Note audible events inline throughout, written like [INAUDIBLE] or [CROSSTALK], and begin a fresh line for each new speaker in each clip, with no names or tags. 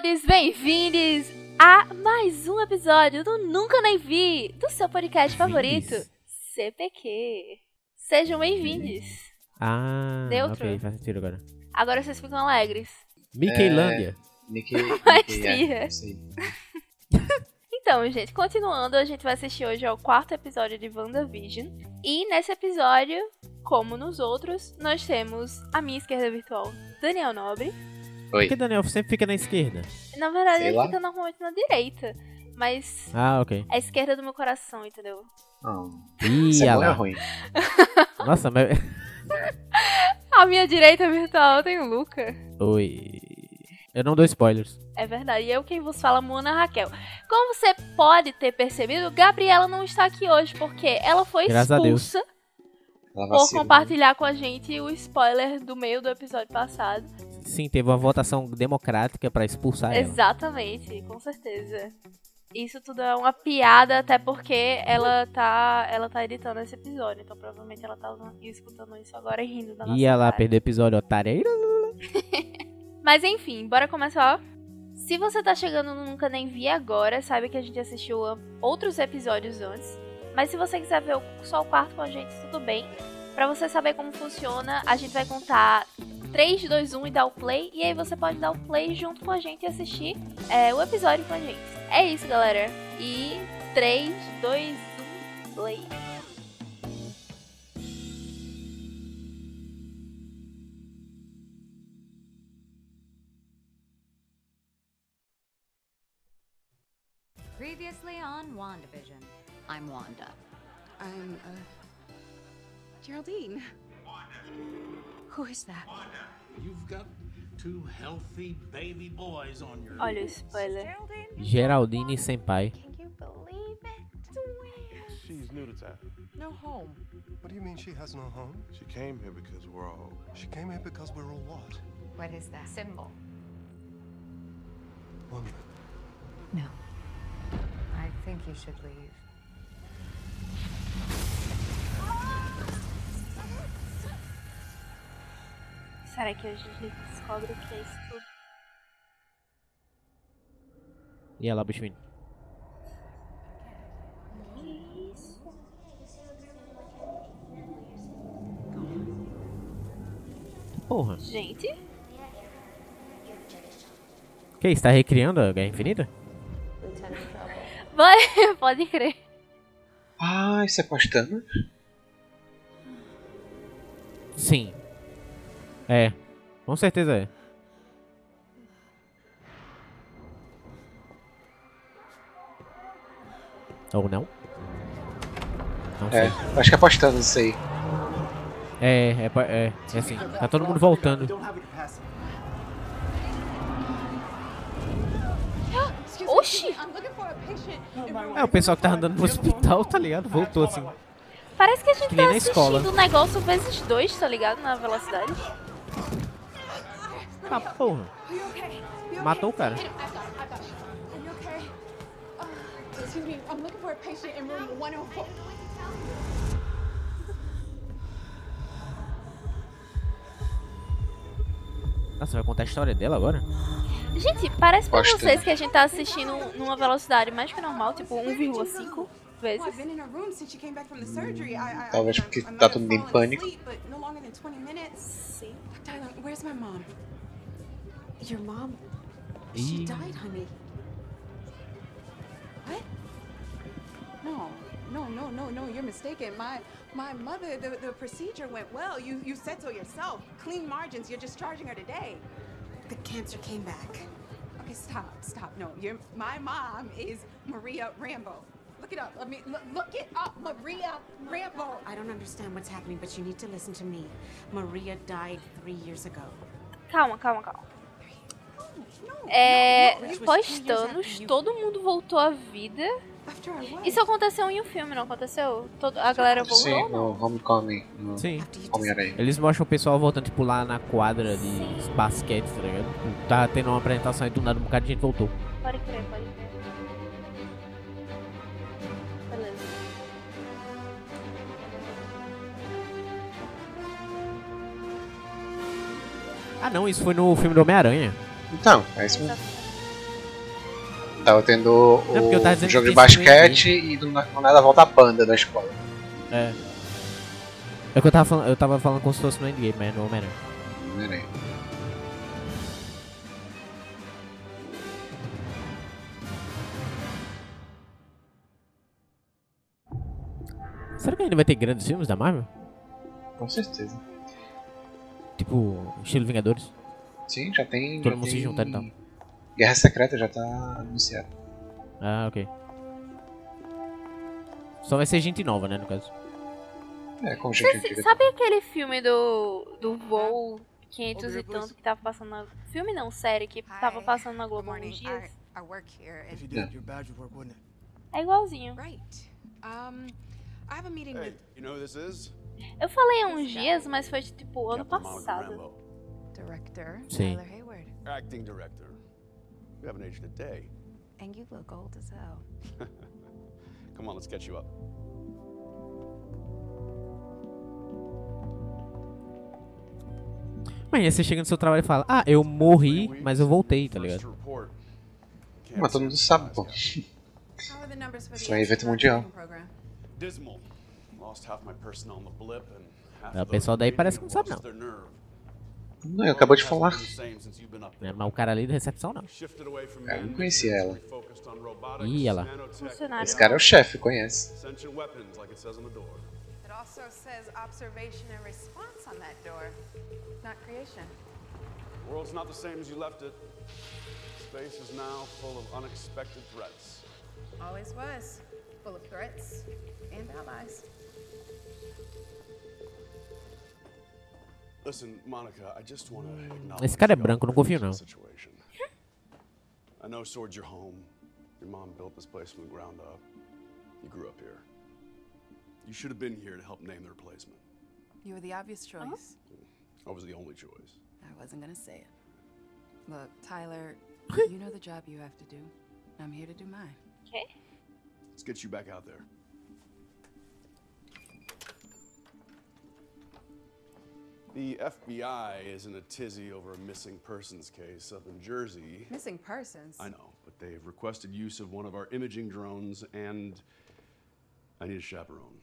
todos bem-vindos a mais um episódio do Nunca Nem Vi, do seu podcast favorito, CPQ. Sejam bem-vindos.
Ah,
Neutro.
ok, faz sentido agora.
Agora vocês ficam alegres.
Nick é,
é.
não sei.
Então, gente, continuando, a gente vai assistir hoje ao quarto episódio de WandaVision. E nesse episódio, como nos outros, nós temos a minha esquerda virtual, Daniel Nobre.
Por
Oi.
que Daniel sempre fica na esquerda?
Na verdade,
Sei
ele
lá.
fica normalmente na direita. Mas
Ah, ok.
é a esquerda do meu coração, entendeu?
Não.
Ih,
Isso é é ruim? [LAUGHS] [LAUGHS]
Nossa, mas...
A minha direita virtual tem o Luca.
Oi. Eu não dou spoilers.
É verdade, e eu quem vos fala, Mona Raquel. Como você pode ter percebido, Gabriela não está aqui hoje, porque ela foi
Graças a Deus.
expulsa
Ela
por
né?
compartilhar com a gente o spoiler do meio do episódio passado.
Sim, teve uma votação democrática pra expulsar ela.
Exatamente, com certeza. Isso tudo é uma piada, até porque ela tá, ela tá editando esse episódio, então provavelmente ela tá usando- escutando isso agora e rindo da nossa
Ia lá
cara.
perder o episódio, otária. [LAUGHS]
Mas enfim, bora começar. Se você tá chegando no Nunca Nem Vi agora, saiba que a gente assistiu outros episódios antes. Mas se você quiser ver só o quarto com a gente, tudo bem. Pra você saber como funciona, a gente vai contar 3, 2, 1 e dar o play. E aí você pode dar o play junto com a gente e assistir é, o episódio com a gente. É isso, galera. E 3, 2, 1, play.
Previously on WandaVision. I'm Wanda.
I'm, uh. Geraldine. Who is that? Wanda.
You've got two healthy baby boys on your
Olha o spoiler.
Geraldine Senpai.
Can you believe it?
She's new to town.
No home.
What do you mean she has no home? She came here because we're all. She came here because we're all what?
What is that symbol?
Woman.
No. I think you should leave.
Será que a gente descobre o que é isso tudo?
Ia lá, bicho menino. Porra.
Gente,
Que isso, tá recriando a Guerra Infinita?
vai, [LAUGHS] pode crer.
Ah, isso é postando?
Sim. É. Com certeza é. Ou não? Não sei.
É, acho que é postando isso aí.
É, é, pa- é, é assim. Tá todo mundo voltando.
Oxi!
É, o pessoal que tava andando no hospital, tá ligado? Voltou assim.
Parece que a gente
Que
tá assistindo o negócio vezes dois, tá ligado? Na velocidade.
Ah, porra. Matou o cara.
Uh, excuse me. I'm looking for a patient in room 104.
Nossa, vai contar a história dela agora?
Gente, parece pra
Bastante.
vocês que a gente tá assistindo numa velocidade mais que normal, tipo 1,5
Oh, I've
vezes.
I,
Talvez porque tá todo mundo em pânico.
asleep, but no longer than 20 minutes.
Sim.
Darling, mom? Your mom? She
Ih.
died, honey. What? No, no, no, no, no. You're mistaken. My my mother. The, the procedure went well. You you said so yourself. Clean margins. You're discharging her today. The cancer came back. Okay, stop, stop. No, you're my mom is Maria Rambo. Look it up. Let me look, look it up. Maria Rambo.
I don't understand what's happening, but you need to listen to me. Maria died three years ago.
Calma, calma, calma. É,
after you-
todo mundo voltou à vida. Isso aconteceu em um filme, não aconteceu? Todo, a galera voltou
Sim, no Homecoming. No
Sim.
Homem-Aranha.
Eles mostram o pessoal voltando, tipo, lá na quadra de basquete, tá ligado? Tá tendo uma apresentação e do nada um bocado de gente voltou.
Pode crer, pode crer. Beleza.
Ah não, isso foi no filme do Homem-Aranha.
Então, é isso mesmo. Tava tendo o
porque eu tava
jogo de basquete e do, na- do nada volta a banda da escola.
É. É o que eu tava falando, eu tava falando como se fosse no Endgame, mas no Homem-Aranha.
Homem-Aranha.
Será que ainda vai ter grandes filmes da Marvel?
Com certeza.
Tipo, estilo Vingadores?
Sim, já tem.
Todo
já
mundo se
tem-
juntando, então.
Guerra Secreta já tá anunciado.
Ah, ok. Só vai ser gente nova, né, no caso.
É, como gente
sabe aquele filme do, do voo 500 e tanto que tava passando na... Filme não, série, que tava passando na Globo
morning.
uns dias? É igualzinho. Eu falei há uns dias, mas foi tipo ano passado.
Director
Sim.
Tyler Hayward.
acting director. You haven't aged a day.
And you look old as hell. [LAUGHS]
Come on, let's get you up.
Mas você chega no seu trabalho e fala, ah, eu morri, mas eu voltei, tá ligado?
Mas todo mundo sabe, pô. Isso é um evento mundial.
O pessoal daí parece que não sabe, não.
Não, eu acabou de falar.
there.
Mas o cara ali da recepção não.
From
Eu não conhecia ela.
Ih, ela.
Esse cara é o chefe, conhece.
World's not the same as you left it. Space is now full of unexpected threats.
Always was. Full of threats and allies.
Listen, Monica, I just want to acknowledge
Esse cara é branco, não confio, não.
situation. I know Sword's your home. Your mom built this place from the ground up. You grew up here. You should have been here to help name the replacement.
You were the obvious oh. choice.
I was the only choice.
I wasn't gonna say it. Look, Tyler, [LAUGHS] you know the job you have to do. I'm here to do mine.
Ok.
Let's get you back out there. The FBI is in a tizzy over a missing persons case up in Jersey.
Missing persons.
I know, but they've requested use of one of our imaging drones, and I need a chaperone.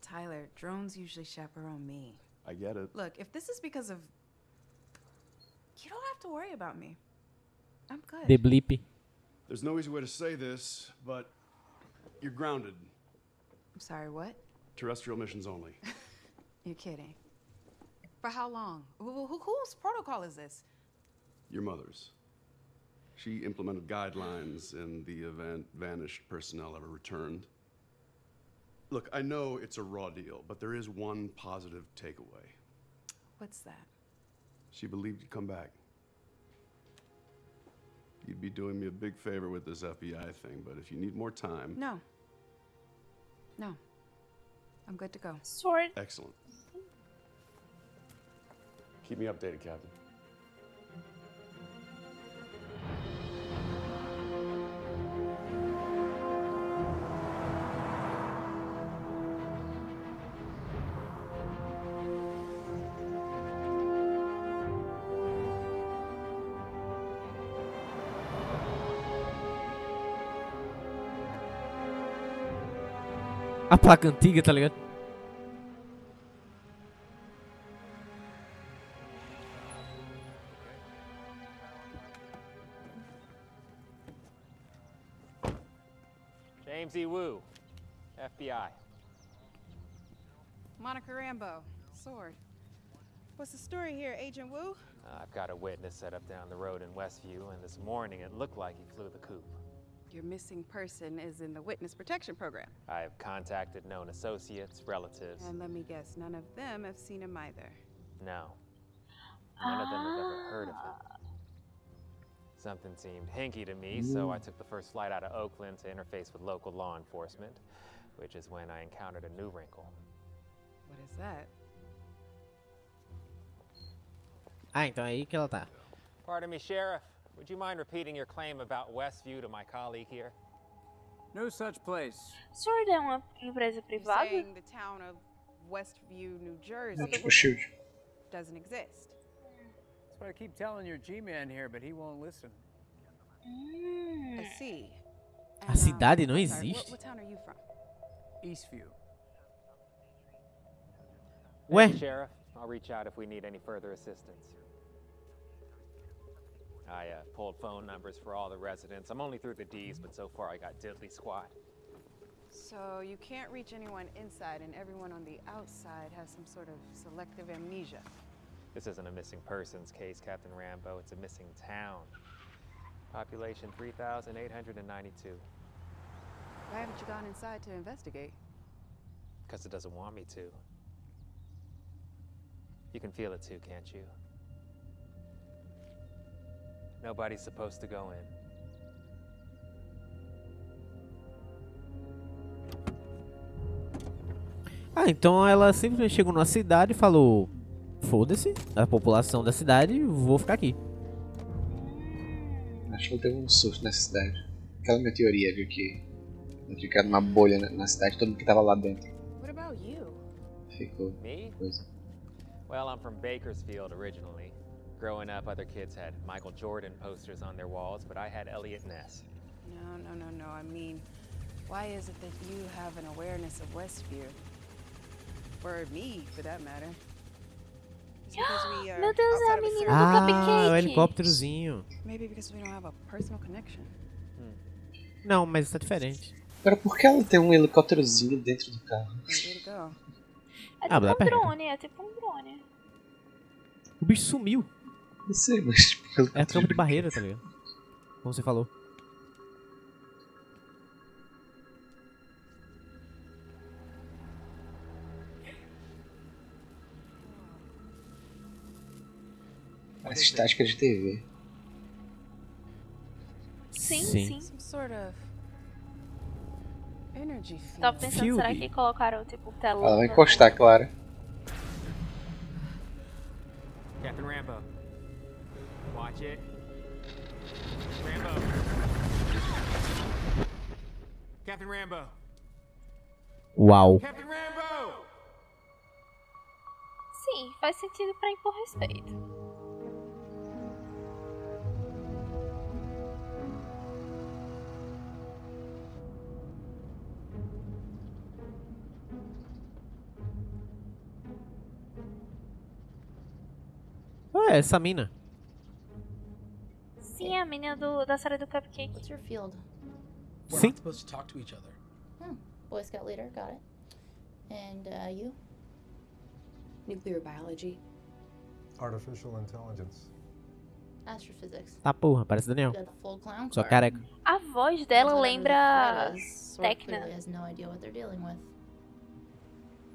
Tyler, drones usually chaperone me.
I get it.
Look, if this is because of. You don't have to worry about me. I'm good.
The Blip.
There's no easy way to say this, but you're grounded.
I'm sorry, what?
Terrestrial missions only. [LAUGHS]
You're kidding. For how long? Who, who, whose protocol is this?
Your mother's. She implemented guidelines in the event vanished personnel ever returned. Look, I know it's a raw deal, but there is one positive takeaway.
What's that?
She believed you'd come back. You'd be doing me a big favor with this FBI thing, but if you need more time.
No. No. I'm good to go.
Sword.
Excellent. Me updated, Captain.
A placa antiga, tá ligado?
James E. Wu, FBI.
Monica Rambo, Sword. What's the story here, Agent Wu?
I've got a witness set up down the road in Westview, and this morning it looked like he flew the coop.
Your missing person is in the witness protection program.
I've contacted known associates, relatives.
And let me guess, none of them have seen him either.
No. None of them have ever heard of him. Something seemed hinky to me, so I took the first flight out of Oakland to interface with local law enforcement, which is when I encountered a new wrinkle.
What is that?
Ah, então é aí que ela tá.
Pardon me, Sheriff. Would you mind repeating your claim about Westview to my colleague here?
No such place.
Sword é uma empresa
You're
privada?
saying the town of Westview, New Jersey
tipo Shield.
doesn't exist.
That's what I keep telling your G-man here, but he won't listen. Mm.
I see.
Ah, A cidade um, não
Sorry, what,
existe?
what town are you from?
Eastview.
Ué?
Thank you, Sheriff. I'll reach out if we need any further assistance. I uh, pulled phone numbers for all the residents. I'm only through the D's, but so far I got diddly squat.
So you can't reach anyone inside, and everyone on the outside has some sort of selective amnesia.
This isn't a missing persons case, Captain Rambo. It's a missing town. Population 3,892.
Why haven't you gone inside to investigate?
Because it doesn't want me to. You can feel it too, can't you? Nobody's supposed to go in.
Ah, então ela simplesmente chegou na cidade e falou: Foda-se, a população da cidade, vou ficar aqui.
Acho que ela teve um surto nessa cidade. Aquela minha teoria, viu, que ficar numa bolha na, na cidade, todo mundo que tava lá dentro
What about you?
ficou
Me?
coisa.
Well, I'm from Bakersfield originally. Growing up, other kids had Michael Jordan posters on their walls, but I had Elliot Ness.
No, no, no, no. I mean, why is it that you have an awareness of Westview? Or me, for that matter? Is it because we are [GASPS]
Meu Deus, é a menina do
Ah, o
cupcake.
helicópterozinho.
Maybe because we don't have a personal connection.
Não, mas tá diferente.
Agora, por que ela tem um helicópterozinho dentro do carro?
É
Ah,
tipo
dá
um
pergunta.
drone, é tipo um drone.
O bicho sumiu.
Não sei, mas tipo,
É campo de barreira, tá ligado? Como você falou.
Parece estática de TV.
Sim,
Sim.
sim.
Some sort of.
Tava pensando,
Field.
será que colocaram tipo telão?
Ela vai encostar, claro.
Captain Rambo. Watch it. Rambo. Captain Rambo.
Uau.
Captain Rambo!
Sim, faz sentido pra impor respeito.
Ué, essa mina.
Sim, é a menina do, da série do Cupcake.
What's your field?
We're
Sim.
not supposed to talk to each other.
Hmm. Boy Scout leader, got it. And uh, you?
Nuclear biology.
Artificial intelligence.
Astrophysics.
Tá porra, parece Daniel.
The
Só careca.
A voz dela
the
lembra Tecna
has no idea what they're dealing with.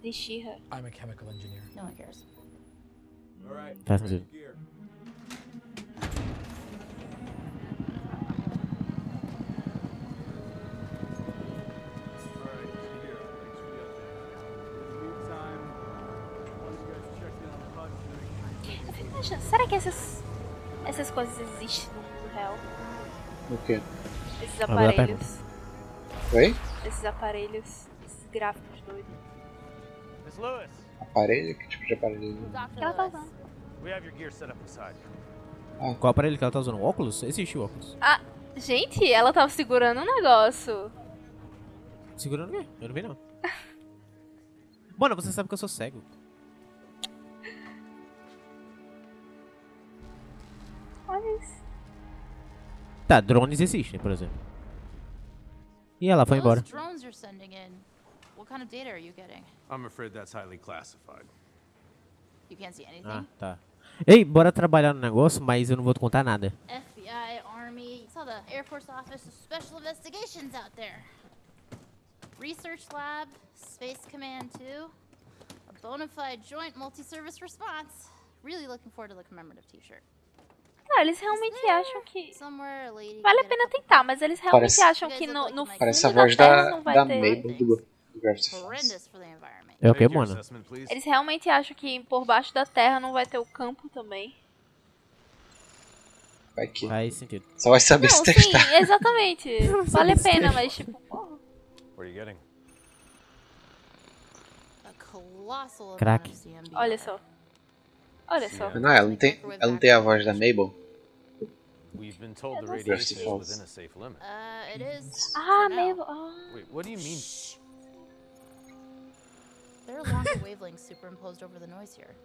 de She-Ra.
I'm a chemical engineer.
No one cares.
Imaginando, será que essas, essas coisas existem no mundo real?
O quê?
Esses aparelhos.
Oi?
Esses aparelhos. Esses gráficos doidos.
Miss Lewis,
Aparelho? Que tipo de aparelho?
que ela tá usando?
inside.
Qual aparelho que ela tá usando? O óculos? Existe o óculos.
Ah, gente, ela tava segurando um negócio.
Segurando o quê? Eu não vi não. [LAUGHS] Mano, você sabe que eu sou cego.
Olha isso.
Tá, drones existem, por exemplo. E ela foi embora.
Drones you're sending in, what kind of data are you getting?
I'm afraid that's highly classified.
You can't see anything?
Ah, tá. Ei, bora trabalhar no negócio, mas eu não vou te contar nada.
FBI, Army, saw the Air Force Office of Special Investigations out there. Research Lab, Space Command 2, a bona fide joint multi-service response. Really looking forward to the commemorative t-shirt.
Não, eles realmente acham que. Vale a pena tentar, mas eles realmente
Parece-
acham que no, no
Parece a
fundo da
voz da, da
ter.
Mabel do,
É o que, mano?
Eles realmente acham que por baixo da Terra não vai ter o campo também.
Vai que.
Faz sentido.
Só vai saber
Não,
se
sim,
testar.
exatamente. [LAUGHS] Vale a pena, mas tipo, porra.
What are you getting?
A colossal amount
Crack.
Olha só. Olha só.
Não, ela não tem, ela não tem a voz da Mabel.
We've been told the radiation is within a safe limit.
Uh, it is.
Ah, meio. Ah.
Wait, what do you mean?
Wavelengths superimposed over the noise here.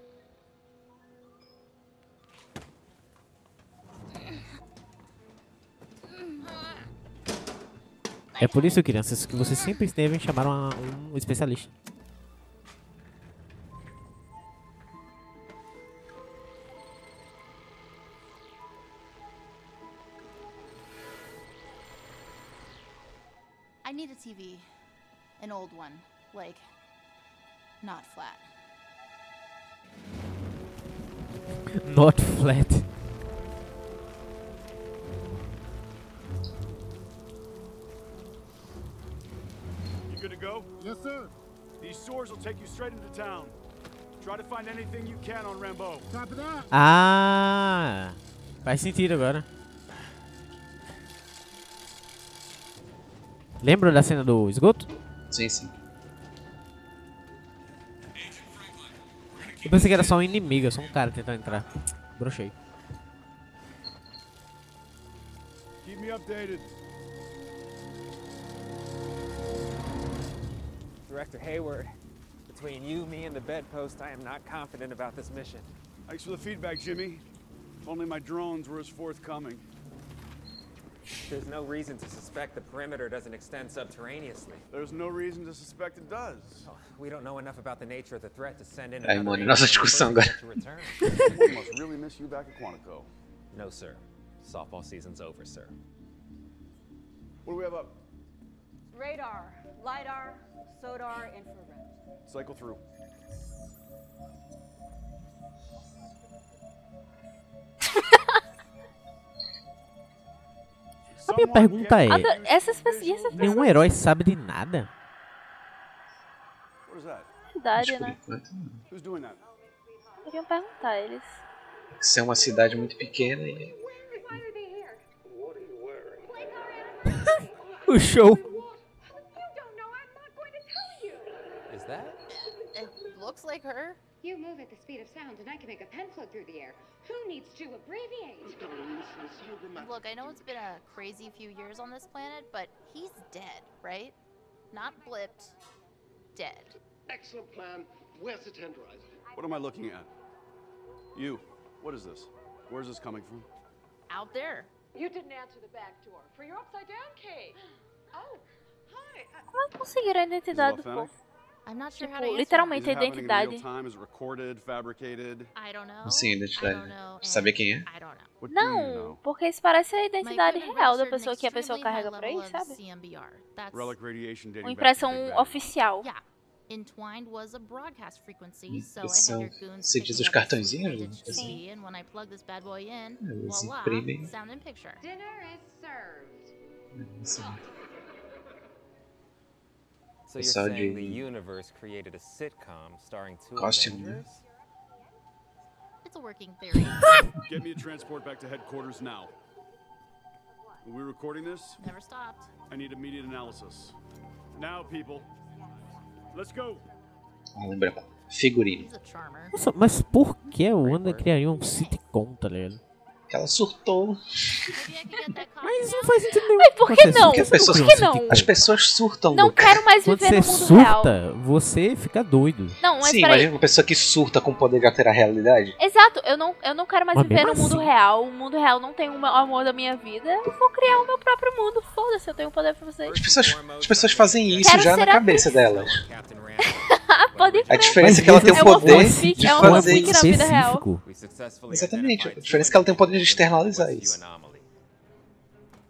É por isso, crianças, que vocês sempre devem chamar uma- um especialista.
I need a TV. An old one. Like, not flat. [LAUGHS]
Not flat.
You good to go? Yes, sir. These stores will take you straight into town. Try to find anything you can on Rambo. Copy that.
Ah, faz sentido agora. Lembra da cena do esgoto?
Sim, sim.
Eu pensei que era só um inimigo, só um cara tentando entrar. Brochei.
Keep me updated.
Director Hayward, between you, me, and the bedpost, I am not confident about this mission.
Thanks for the feedback, Jimmy. If only my drones were as forthcoming.
There's no reason to suspect the perimeter doesn't extend subterraneously.
There's no reason to suspect it does.
Oh, we don't know enough about the nature of the threat to send in
Ai,
another
mano, nossa
agent
discussão agora.
we must really miss you back at Quantico.
No, sir. Softball season's over, sir.
What do we have up?
Radar, LiDAR, SODAR, infrared.
Cycle through.
A minha pergunta é:
Essas pessoas.
nenhum herói sabe de nada?
Verdade, né?
Who's doing that?
Queriam perguntar eles.
Isso é uma cidade muito pequena e. [LAUGHS]
O show.
It looks like her.
You move at the speed of sound, and I can make a pen float through the air. Who needs to abbreviate?
Look, I know it's been a crazy few years on this planet, but he's dead, right? Not blipped. Dead.
Excellent plan. Where's the tenderizer?
What am I looking at? You. What is this? Where's this coming from?
Out there.
You didn't answer the back door for your upside down cake. [GASPS] Oh, hi.
Como é que conseguiram a identidade do povo?
I'm not sure
Tipo,
how to answer
literalmente a identidade.
time? Is it recorded, fabricated?
I don't know.
Assim, a identidade. Saber quem é?
Não, porque isso parece a identidade real da pessoa que a pessoa carrega por aí, sabe? Uma impressão oficial.
Yeah. Entwined was a broadcast frequency,
Hum,
so I had your
diz os cartõezinhos.
TV, and when I plug this bad boy in,
Eles
voila,
imprimem.
sound and picture.
Dinner is served.
So you're
Pessoal
saying
de-
the universe created a sitcom starring two
Costume, né?
It's a working theory. [LAUGHS]
Get me a transport back to headquarters now. Are we recording this?
Never stopped.
I need immediate analysis. Now, people. Let's go.
Lembra? Figurino.
Nossa, mas por que o Wanda criaria um sitcom, tá ligado?
Que ela surtou.
Mas não faz sentido nenhum.
Mas por que não?
Porque as pessoas,
Por que não?
as pessoas surtam.
Não
Luca.
quero mais viver
você
no mundo real.
surta, você fica doido.
Não, mas
Sim, imagina uma pessoa que surta com o poder de alterar a realidade.
Exato, eu não, eu não quero mais
Mas
viver no
mesmo
mundo
assim.
real. O mundo real não tem o meu- amor da minha vida. Eu vou criar o meu próprio mundo. Foda-se, eu tenho poder pra vocês.
As pessoas, as pessoas fazem isso
Quero
já na cabeça delas. [LAUGHS]
Pode
A diferença é que ela tem o
É
poder
fanfic,
de
é uma
fazer
fanfic na vida real.
Exatamente. A diferença é que ela tem o poder de externalizar isso.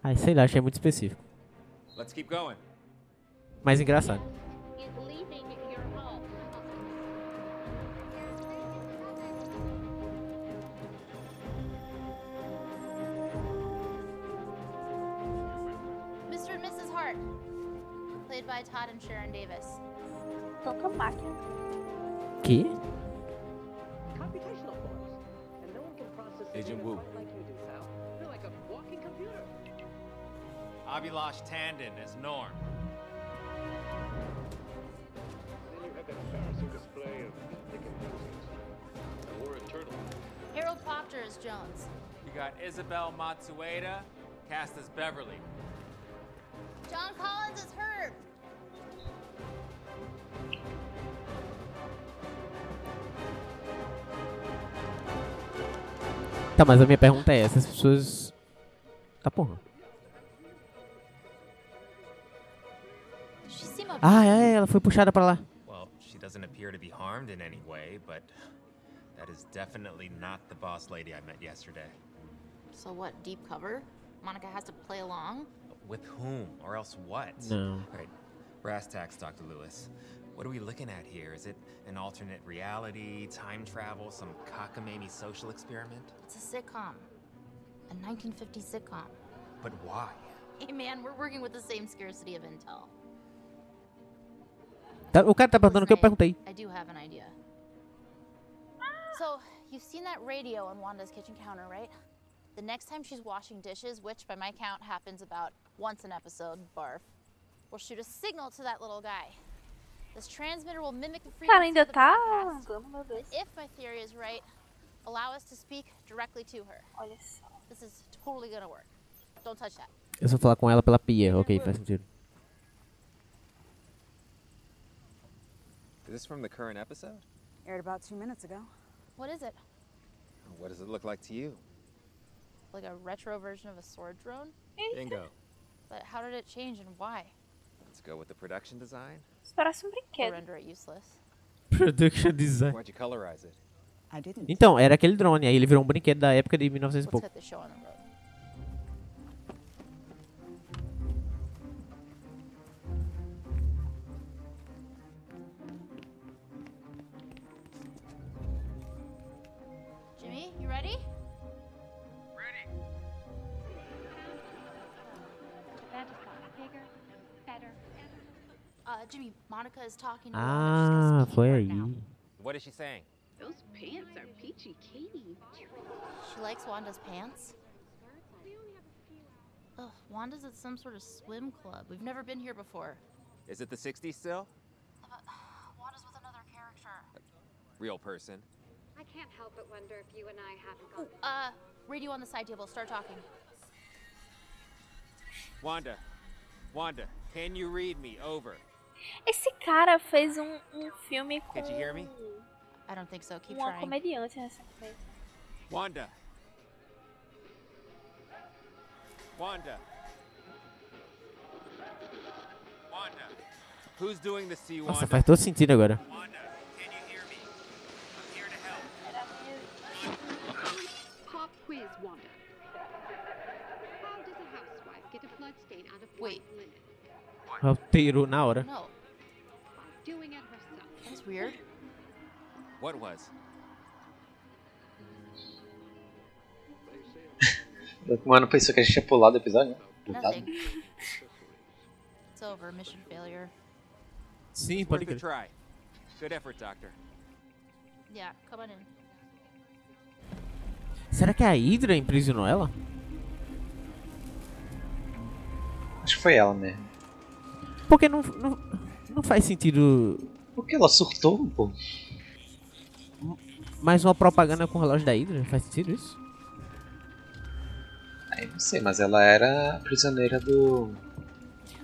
Ai, sei lá, achei muito específico.
Let's keep going.
Mas engraçado.
Mr. and Mrs. Hart, played by Todd and Sharon Davis.
Toca máquina.
Que?
Agent Wu.
Avilash Tandon as Norm.
Harold Popter as Jones.
You got Isabel Matsueda cast as Beverly.
John Collins as Herb.
Tá, mas a minha pergunta é, essas pessoas... Tá porra. Ah, é, ela foi puxada pra lá.
Well, she doesn't appear to be harmed in any way, but that is definitely not the boss lady I met yesterday.
So what? Deep cover? Monica has to play along.
With whom, or else what?
No.
Right. Brass tacks, Dr. Lewis. What are we looking at here? Is it an alternate reality, time travel, some cockamamie social experiment?
It's a sitcom, a 1950s sitcom.
But why?
Hey man, we're working with the same scarcity of intel.
Tá- o cara tá perguntando o que eu perguntei.
I do have an idea. So, you've seen that radio on Wanda's kitchen counter, right? The next time she's washing dishes, which by my count happens about once an episode, barf, we'll shoot a signal to that little guy. This transmitter will mimic the
Cara,
frequency of the
tá
broadcast.
andando.
If my theory is right, allow us to speak directly to her.
Olha só.
This is totally gonna work. Don't touch that.
Eu só falar com ela pela pia. Ok, faz sentido.
Is this from the current episode?
Aired about two minutes ago.
What is it?
What does it look like to you?
Like a retro version of a sword drone?
Bingo.
But how did it change and why?
Let's go with the production design.
Isso parece um brinquedo.
render it useless.
Production design.
Why'd you colorize it?
I didn't.
Então, era aquele drone. Aí ele virou um brinquedo da época de 1900 e
Let's
pouco.
get the show on the road. Uh, Jimmy, Monica is talking to
Ah, foi aí.
What is she saying?
Those pants are peachy Katie.
She likes Wanda's pants. Ugh, Wanda's at some sort of swim club. We've never been here before.
Is it the 60s still?
Wanda's with another character.
Real person.
I can't help but wonder if you and I haven't gone.
Uh, radio on the side table. Start talking.
Wanda. Wanda, can you read me? Over.
Esse cara fez um, um filme com
Can't you hear me?
I don't think so. Keep
uma
trying.
comediante recentemente.
Wanda. Wanda. Wanda. Who's doing this to you,
Nossa,
Wanda?
faz todo sentido agora.
Wanda.
Wait.
Alterou na hora.
No,
By doing it herself.
that's weird.
What was? [LAUGHS]
O mano pensou que a gente tinha pulado o episódio, né?
It's over. Mission failure.
Sim, pode crer.
try. Good effort, Doctor.
Yeah, come on in.
Será que a Hydra imprisionou ela?
Acho que foi ela mesmo.
Porque não, não, não faz sentido
Porque ela surtou, pô.
mais uma propaganda com o relógio da Hydra. Faz sentido isso?
Aí não sei, mas ela era a prisioneira do.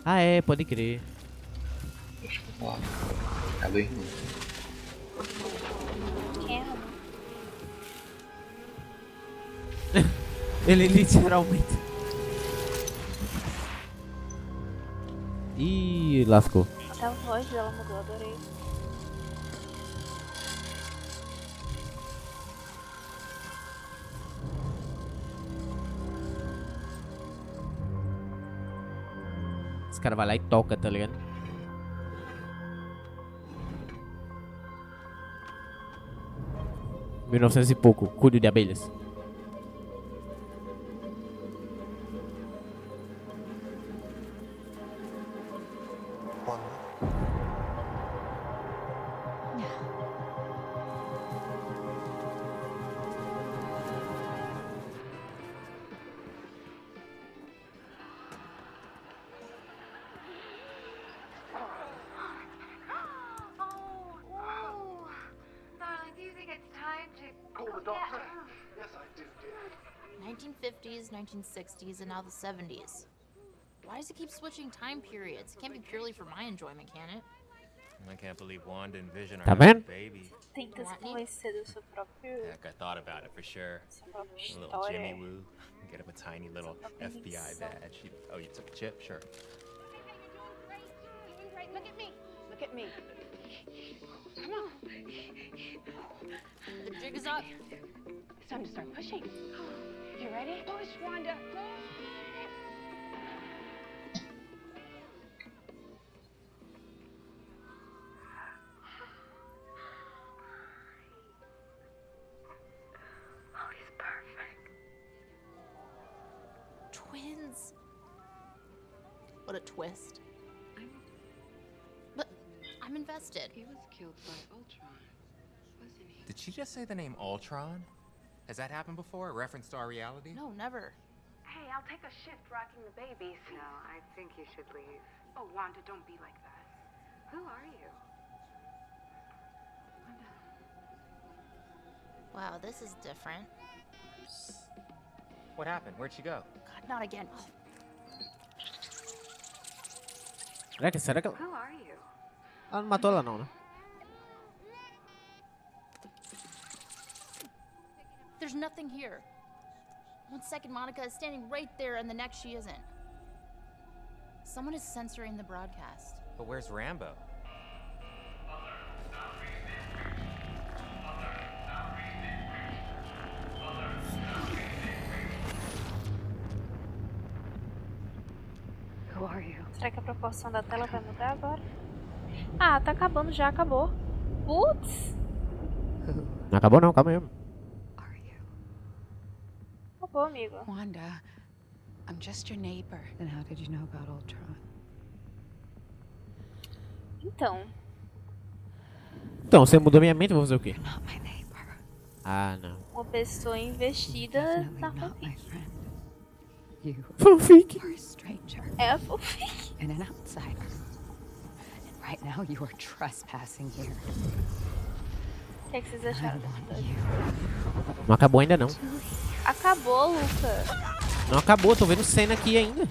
Ah, é, pode crer.
Deixa eu falar. É do irmão. [LAUGHS]
Ele literalmente. Ih, lascou.
Até a voz dela mudou, adorei.
Esse cara vai lá e toca, tá ligado? Mil novecentos e pouco, cuido de abelhas.
1960s, and now the 70s. Why does it keep switching time periods? It can't be purely for my enjoyment, can it?
I can't believe Wanda and Vision are having a baby.
Tenta se convencer do seu próprio.
Heck, I thought about it for sure. A little. Jimmy Woo. Get him a tiny little FBI badge. Oh, you took a chip? Sure.
Look at me. Look at me. Come on.
The jig is up.
It's time to start pushing. You ready? Push, Wanda.
Oh, he's perfect. Twins. What a twist. But I'm invested.
He was killed by Ultron, wasn't he?
Did she just say the name Ultron? Has that happened before? A reference to our reality?
No, never.
Hey, I'll take a shift rocking the babies.
No, I think you should leave.
Oh, Wanda, don't be like that.
Who are you?
Wow, this is different.
What happened? Where'd she go?
God, not again. Oh,
Será que, será que ela...
Who are you?
Ela não matou ela não, né?
There's nothing here. One second, Monica is standing right there, and the next, she isn't. Someone is censoring the broadcast.
But where's Rambo?
Who are you?
Será que a proporção da tela vai mudar agora? Ah, tá acabando já, acabou. Putz!
Não acabou não, calma aí.
Acabou, amigo.
Wanda, I'm just your neighbor.
Then how did you know about Ultron?
Então,
Então, você mudou minha mente, eu vou fazer o quê? Ah, não.
uma pessoa investida na fanfic.
You
Fanfic.
are a stranger
É a fanfic.
and an outsider. Right now you are trespassing here.
O que, é vocês acharam?
Não acabou ainda não.
Acabou, Luca.
Não acabou, tô vendo cena aqui ainda.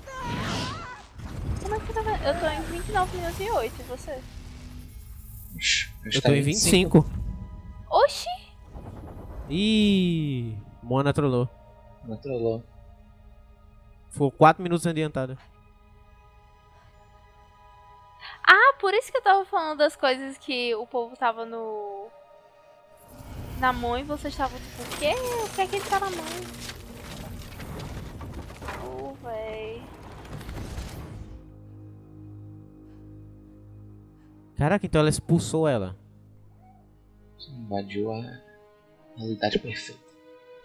Como é que você tá vendo? Eu tô em 29 minutos e 8, e você?
Eu tô em 25.
Oxi!
Ih, Moana trollou.
Moana trollou.
Ficou 4 minutos adiantada.
Por isso que eu tava falando das coisas que o povo tava no. Na mão e vocês estavam tipo, o quê? O que é que ele tá na mão? Oh, véi.
Caraca, então ela expulsou ela.
Invadiu a realidade perfeita.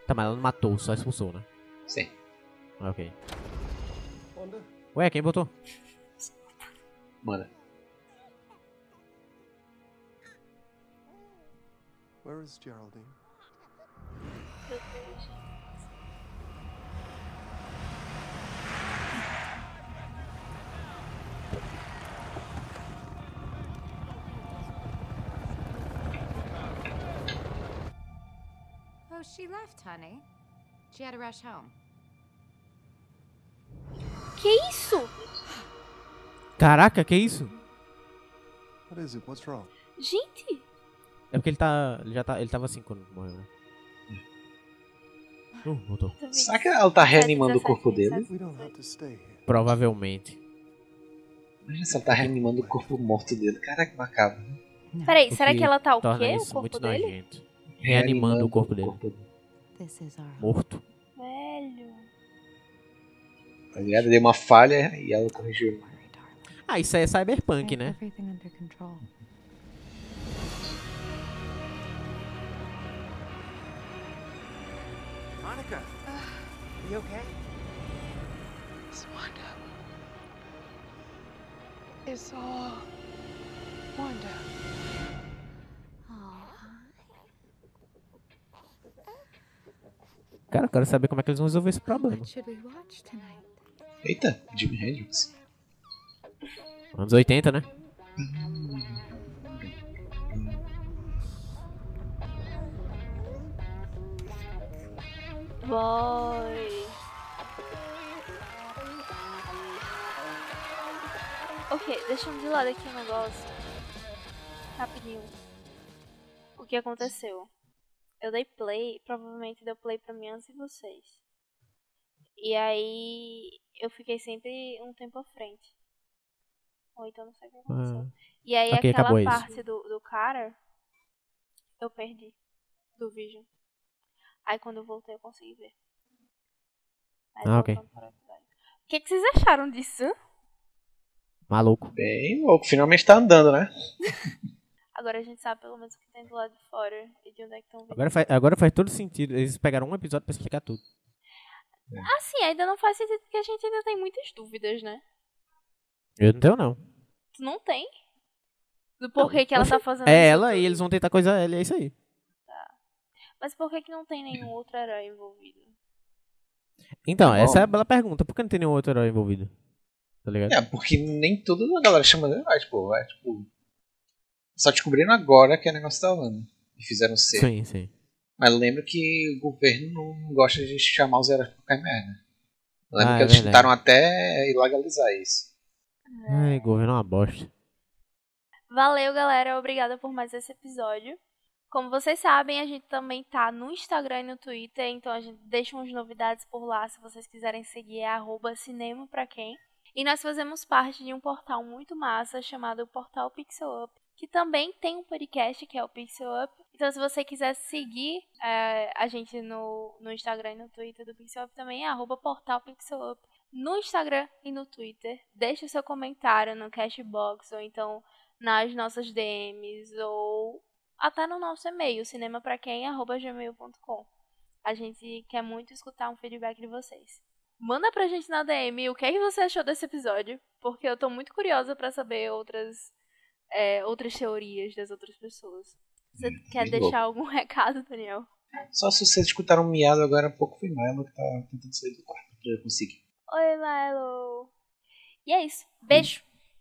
Tá, mas ela não matou, só expulsou, né?
Sim.
Ok.
Wanda?
Ué, quem botou?
Manda.
Where is Geraldine?
Oh, she left, honey. She had to rush home.
Que isso?
Caraca, que isso?
What is it? What's wrong?
Gente!
É porque ele tá. Ele já tá. Ele tava assim quando morreu, né? Uh, voltou.
Será que ela tá reanimando o corpo dele?
Provavelmente.
Imagina se ela tá reanimando o corpo morto dele. Caraca, macabro.
Peraí,
O
será que ela tá o
torna
quê? O corpo
muito
dele?
nojento. Reanimando o corpo dele.
Is our
Morto.
Velho.
Tá ligado? Deu uma falha e ela corrigiu.
Ah, isso aí é cyberpunk, né?
Monica! you okay?
It's Wanda. It's all Wanda.
Cara, eu quero saber como é que eles vão resolver esse problema.
Eita, Jimi Hendrix.
Anos 80, né?
Boy. Ok, deixando de lado aqui um negócio. Rapidinho. O que aconteceu? Eu dei play, provavelmente deu play pra mim antes de vocês. E aí eu fiquei sempre um tempo à frente. Ou então não sei o que aconteceu.
Ah.
E aí
Ok,
aquela parte do, do cara eu perdi. Do Vision. Aí quando eu voltei eu consegui ver. Mas
Ah, ok.
o que, que vocês acharam disso?
Maluco.
Bem louco, finalmente tá andando, né? [LAUGHS]
Agora a gente sabe pelo menos o que tem do lado de fora e de onde é que estão vindo.
Agora faz, agora faz todo sentido. Eles pegaram um episódio pra explicar tudo.
Assim, ainda não faz sentido porque a gente ainda tem muitas dúvidas, né?
Eu não tenho, não.
Tu não tem? Do porquê que ela tá fazendo
É
isso
ela
tudo.
e eles vão tentar coisa ela, é isso aí.
Mas por que, que não tem nenhum outro herói envolvido?
Então,
Bom.
essa é a bela pergunta. Por que não tem nenhum outro herói envolvido? Tá ligado?
É, porque nem toda a galera chama de herói, tipo, é tipo. Só descobriram agora que o negócio tá rolando. E fizeram ser.
Sim, sim.
Mas lembro que o governo não gosta de chamar os heróis pra qualquer merda. Lembro
Ah,
que
é
eles
verdade.
tentaram até ilegalizar isso.
Ai, governo é uma bosta.
Valeu, galera. Obrigada por mais esse episódio. Como vocês sabem, a gente também tá no Instagram e no Twitter, então a gente deixa umas novidades por lá, se vocês quiserem seguir, é arroba cinema pra quem. E nós fazemos parte de um portal muito massa chamado Portal Pixel Up, que também tem um podcast que é o Pixel Up. Então se você quiser seguir eh, a gente no, no Instagram e no Twitter do Pixel Up também é arroba Portal Pixel Up. No Instagram e no Twitter, deixe o seu comentário no Cashbox ou então nas nossas DMs ou até no nosso e-mail, cinemapraquem.gmail.com. A gente quer muito escutar um feedback de vocês. Manda pra gente na DM o que, é que você achou desse episódio, porque eu tô muito curiosa pra saber outras, é, outras teorias das outras pessoas. Você quer
bem
deixar
louco.
algum [LAUGHS] recado, Daniel?
Só se vocês escutaram um miado agora há pouco foi Milo que tá tentando sair do quarto pra eu conseguir.
Oi, Milo! E é isso. Beijo!